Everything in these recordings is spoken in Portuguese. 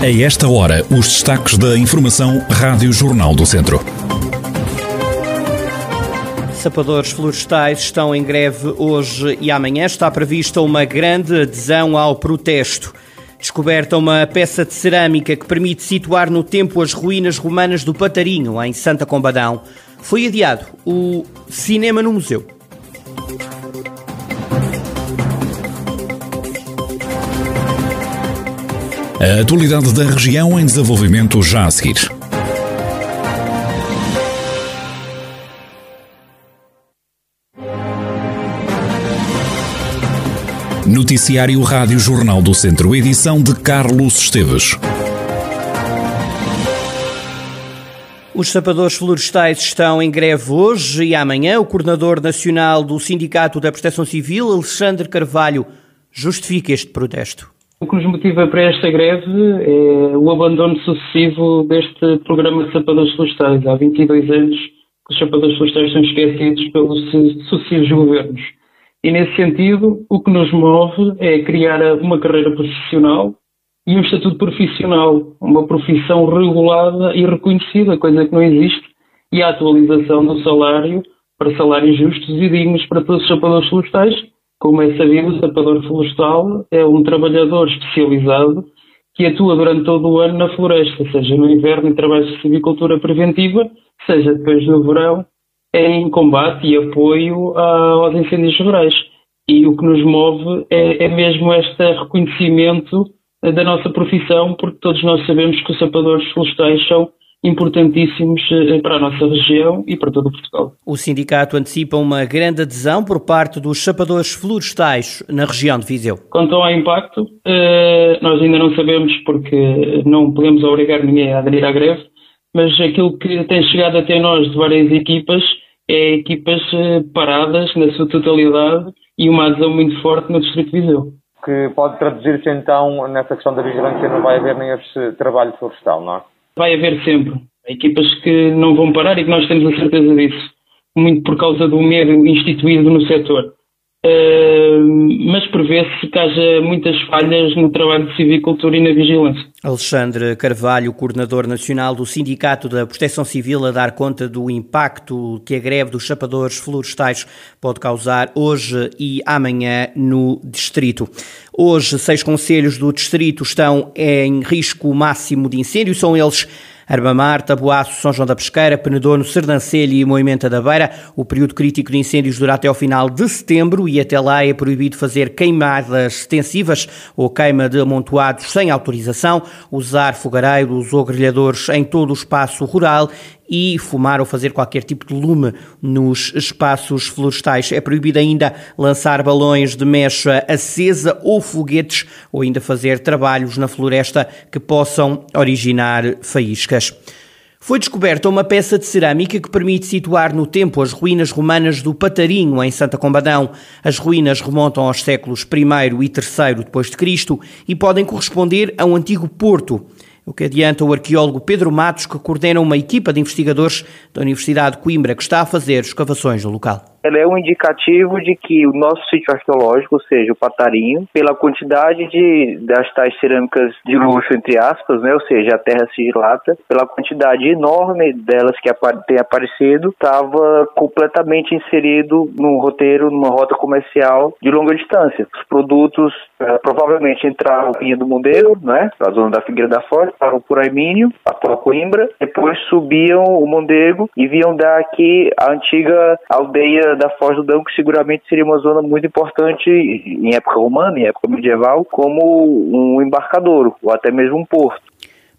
A esta hora, os destaques da Informação Rádio Jornal do Centro. Sapadores florestais estão em greve hoje e amanhã. Está prevista uma grande adesão ao protesto. Descoberta uma peça de cerâmica que permite situar no tempo as ruínas romanas do Patarinho, em Santa Combadão. Foi adiado o cinema no museu. A atualidade da região em desenvolvimento já a seguir. Noticiário Rádio Jornal do Centro, edição de Carlos Esteves. Os sapadores florestais estão em greve hoje e amanhã. O coordenador nacional do Sindicato da Proteção Civil, Alexandre Carvalho, justifica este protesto. O que nos motiva para esta greve é o abandono sucessivo deste programa de sapadores florestais. Há 22 anos que os sapadores florestais são esquecidos pelos sucessivos governos. E nesse sentido, o que nos move é criar uma carreira profissional e um estatuto profissional, uma profissão regulada e reconhecida, coisa que não existe, e a atualização do salário para salários justos e dignos para todos os sapadores florestais. Como é sabido, o sapador florestal é um trabalhador especializado que atua durante todo o ano na floresta, seja no inverno em trabalhos de silvicultura preventiva, seja depois no verão em combate e apoio aos incêndios rurais. E o que nos move é, é mesmo este reconhecimento da nossa profissão, porque todos nós sabemos que os sapadores florestais são importantíssimos eh, para a nossa região e para todo o Portugal. O sindicato antecipa uma grande adesão por parte dos sapadores florestais na região de Viseu. Quanto ao impacto, eh, nós ainda não sabemos porque não podemos obrigar ninguém a aderir à greve, mas aquilo que tem chegado até nós de várias equipas é equipas eh, paradas na sua totalidade e uma adesão muito forte no Distrito de Viseu. Que pode traduzir-se então nessa questão da vigilância, não vai haver nem esse trabalho florestal, não é? Vai haver sempre. Equipas que não vão parar e que nós temos a certeza disso, muito por causa do medo instituído no setor. Mas prevê-se que haja muitas falhas no trabalho de civicultura e na vigilância. Alexandre Carvalho, coordenador nacional do Sindicato da Proteção Civil, a dar conta do impacto que a greve dos chapadores florestais pode causar hoje e amanhã no distrito. Hoje, seis conselhos do distrito estão em risco máximo de incêndio, são eles Arbamar, Taboaço, São João da Pesqueira, Penedono, Serdancelho e Moimenta da Beira. O período crítico de incêndios dura até ao final de setembro e até lá é proibido fazer queimadas extensivas ou queima de amontoados sem autorização, usar fogareiros ou grelhadores em todo o espaço rural e fumar ou fazer qualquer tipo de lume nos espaços florestais. É proibido ainda lançar balões de mecha acesa ou foguetes ou ainda fazer trabalhos na floresta que possam originar faíscas. Foi descoberta uma peça de cerâmica que permite situar no tempo as ruínas romanas do Patarinho, em Santa Combadão. As ruínas remontam aos séculos I e III Cristo e podem corresponder a um antigo porto. O que adianta o arqueólogo Pedro Matos, que coordena uma equipa de investigadores da Universidade de Coimbra que está a fazer escavações no local ela é um indicativo de que o nosso sítio arqueológico, ou seja, o Patarinho, pela quantidade de das tais cerâmicas de luxo, entre aspas, né, ou seja, a terra sigilata, pela quantidade enorme delas que tem aparecido, estava completamente inserido num roteiro, numa rota comercial de longa distância. Os produtos eh, provavelmente entraram em do Mondeiro, né, a zona da Figueira da Foz, passaram por Aimínio, a Coimbra, depois subiam o Mondego e vinham daqui a antiga aldeia da Foz do Dão, que seguramente seria uma zona muito importante em época romana, em época medieval, como um embarcadouro ou até mesmo um porto.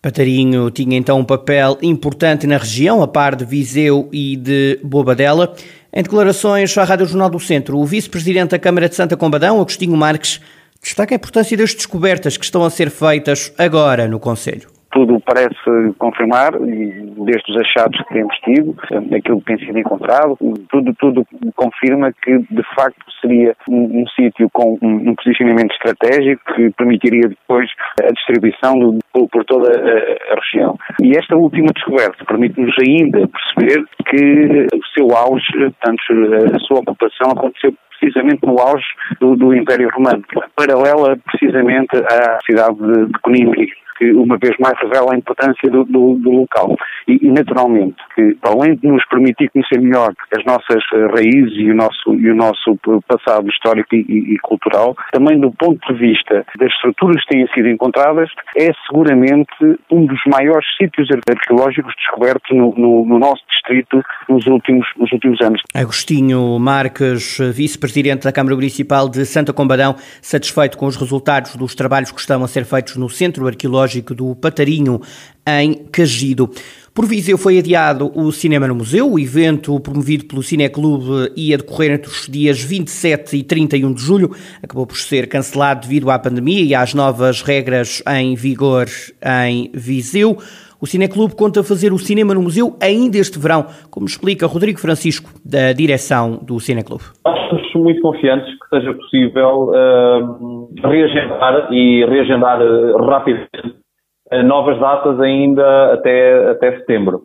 Patarinho tinha então um papel importante na região, a par de Viseu e de Bobadela. Em declarações à Rádio Jornal do Centro, o vice-presidente da Câmara de Santa Combadão, Agostinho Marques, destaca a importância das descobertas que estão a ser feitas agora no Conselho tudo parece confirmar, desde os achados que temos tido, aquilo que tem sido encontrado, tudo, tudo confirma que de facto seria um, um sítio com um, um, posicionamento estratégico que permitiria depois a distribuição do, por, toda a, a, região. E esta última descoberta permite-nos ainda perceber que o seu auge, portanto, a sua ocupação aconteceu precisamente no auge do, do Império Romano, paralela precisamente à cidade de, de Conímbia que uma vez mais revela a importância do, do, do local. E, e, naturalmente, que além de nos permitir conhecer melhor as nossas eh, raízes e o nosso, e o nosso passado histórico e, e, cultural, também do ponto de vista das estruturas que têm sido encontradas, é seguramente um dos maiores sítios arqueológicos descobertos no, no, no nosso distrito nos últimos, nos últimos anos. Agostinho Marques, vice-presidente da Câmara Municipal de Santa Combadão, satisfeito com os resultados dos trabalhos que estão a ser feitos no Centro Arqueológico do Patarinho, em Cagido. Por Viseu foi adiado o Cinema no Museu. O evento, promovido pelo Cineclube, ia decorrer entre os dias 27 e 31 de julho. Acabou por ser cancelado devido à pandemia e às novas regras em vigor em Viseu. O Cineclube conta fazer o cinema no museu ainda este verão, como explica Rodrigo Francisco, da direção do Cineclube. Estamos muito confiantes que seja possível uh, reagendar e reagendar uh, rapidamente novas datas ainda até, até setembro.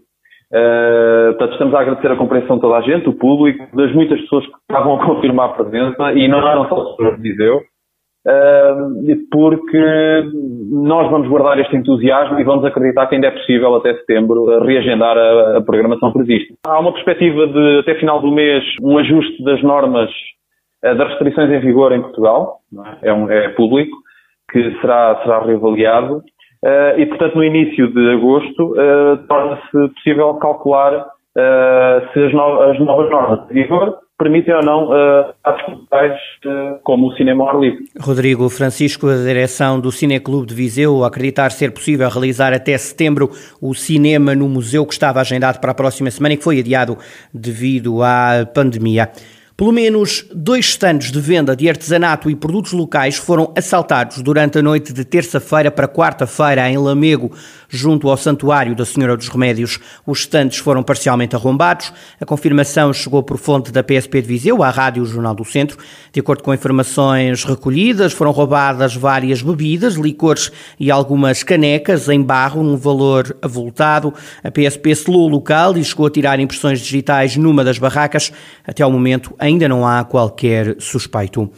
Uh, portanto, estamos a agradecer a compreensão de toda a gente, o público, das muitas pessoas que estavam a confirmar a presença, e não eram só as pessoas de Viseu, porque nós vamos guardar este entusiasmo e vamos acreditar que ainda é possível até setembro reagendar a, a programação prevista. Há uma perspectiva de até final do mês um ajuste das normas eh, das restrições em vigor em Portugal, é? É, um, é, público, que será, será reavaliado uh, e, portanto, no início de agosto uh, torna-se possível calcular uh, se as, no as novas normas de vigor permitem ou não atos culturais como o cinema ao ar livre. Rodrigo Francisco, a direção do Cineclube de Viseu, acreditar ser possível realizar até setembro o cinema no museu que estava agendado para a próxima semana e que foi adiado devido à pandemia. Pelo menos dois stands de venda de artesanato e produtos locais foram assaltados durante a noite de terça-feira para quarta-feira em Lamego, junto ao Santuário da Senhora dos Remédios. Os stands foram parcialmente arrombados. A confirmação chegou por fonte da PSP de Viseu à Rádio Jornal do Centro. De acordo com informações recolhidas, foram roubadas várias bebidas, licores e algumas canecas em barro, num valor avultado. A PSP selou o local e chegou a tirar impressões digitais numa das barracas. Até ao momento, ainda não há qualquer suspeito.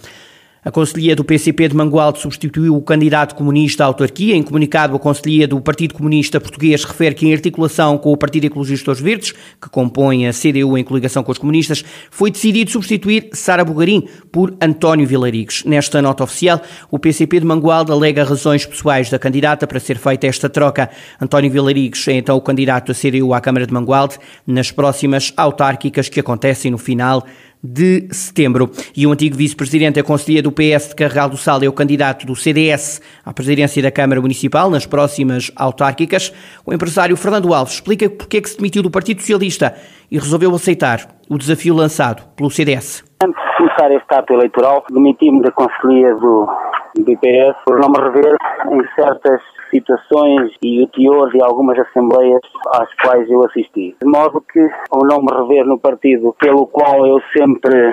A Conselhia do PCP de Mangualde substituiu o candidato comunista à autarquia. Em comunicado, a Conselhia do Partido Comunista Português refere que, em articulação com o Partido Ecologistas Verdes, que compõe a CDU em coligação com os comunistas, foi decidido substituir Sara Bugarim por António Vilarigues. Nesta nota oficial, o PCP de Mangualde alega razões pessoais da candidata para ser feita esta troca. António Vilarigues é então o candidato da CDU à Câmara de Mangualde nas próximas autárquicas que acontecem no final de setembro. E o antigo vice-presidente da Conselhia do PS de Carregal do Sal é o candidato do CDS à presidência da Câmara Municipal nas próximas autárquicas. O empresário Fernando Alves explica porque é que se demitiu do Partido Socialista e resolveu aceitar o desafio lançado pelo CDS. Antes de começar este ato eleitoral, demiti-me da Conselhia do, IPS por não me rever em certas situações e o teor de algumas assembleias às quais eu assisti. De modo que, ao não me rever no partido pelo qual eu sempre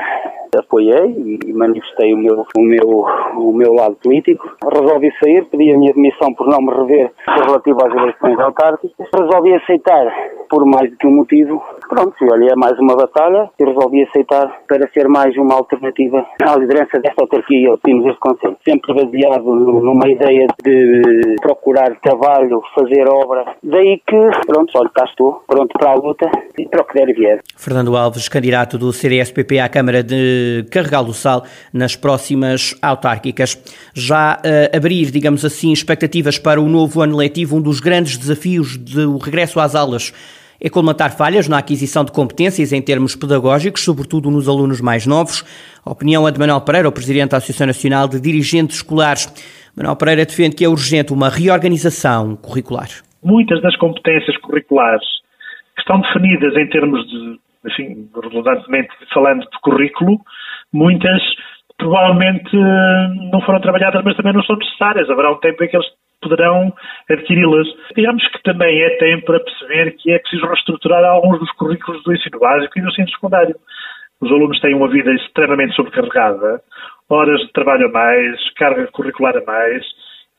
apoiei e manifestei o meu, o meu, o meu lado político. Resolvi sair, pedi a minha demissão por não me rever relativo às eleições autárquicas. Resolvi aceitar por mais do que um motivo. Pronto, e olha, é mais uma batalha e resolvi aceitar para ser mais uma alternativa à liderança desta autarquia temos este Conselho. Sempre baseado numa ideia de procurar trabalho, fazer obra. Daí que, pronto, olha, cá estou, pronto para a luta e para o que der e vier. Fernando Alves, candidato do CDS-PP à Câmara de Carregal do Sal nas próximas autárquicas. Já uh, abrir, digamos assim, expectativas para o novo ano letivo, um dos grandes desafios do regresso às aulas é colmatar falhas na aquisição de competências em termos pedagógicos, sobretudo nos alunos mais novos. A opinião é de Manuel Pereira, o Presidente da Associação Nacional de Dirigentes Escolares. Manuel Pereira defende que é urgente uma reorganização curricular. Muitas das competências curriculares que estão definidas em termos de assim, redundantemente falando de currículo, muitas provavelmente não foram trabalhadas, mas também não são necessárias. Haverá um tempo em que eles poderão adquiri-las. Digamos que também é tempo para perceber que é preciso reestruturar alguns dos currículos do ensino básico e do ensino secundário. Os alunos têm uma vida extremamente sobrecarregada, horas de trabalho a mais, carga curricular a mais,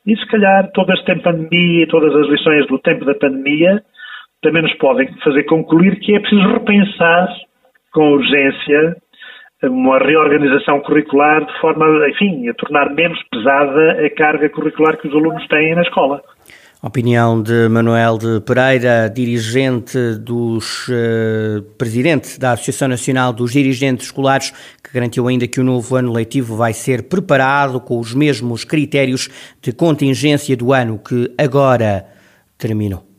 e se calhar todo este tempo de pandemia e todas as lições do tempo da pandemia também nos podem fazer concluir que é preciso repensar com urgência uma reorganização curricular de forma, enfim, a tornar menos pesada a carga curricular que os alunos têm na escola. Opinião de Manuel de Pereira, dirigente dos uh, presidente da Associação Nacional dos Dirigentes Escolares, que garantiu ainda que o novo ano letivo vai ser preparado com os mesmos critérios de contingência do ano que agora terminou.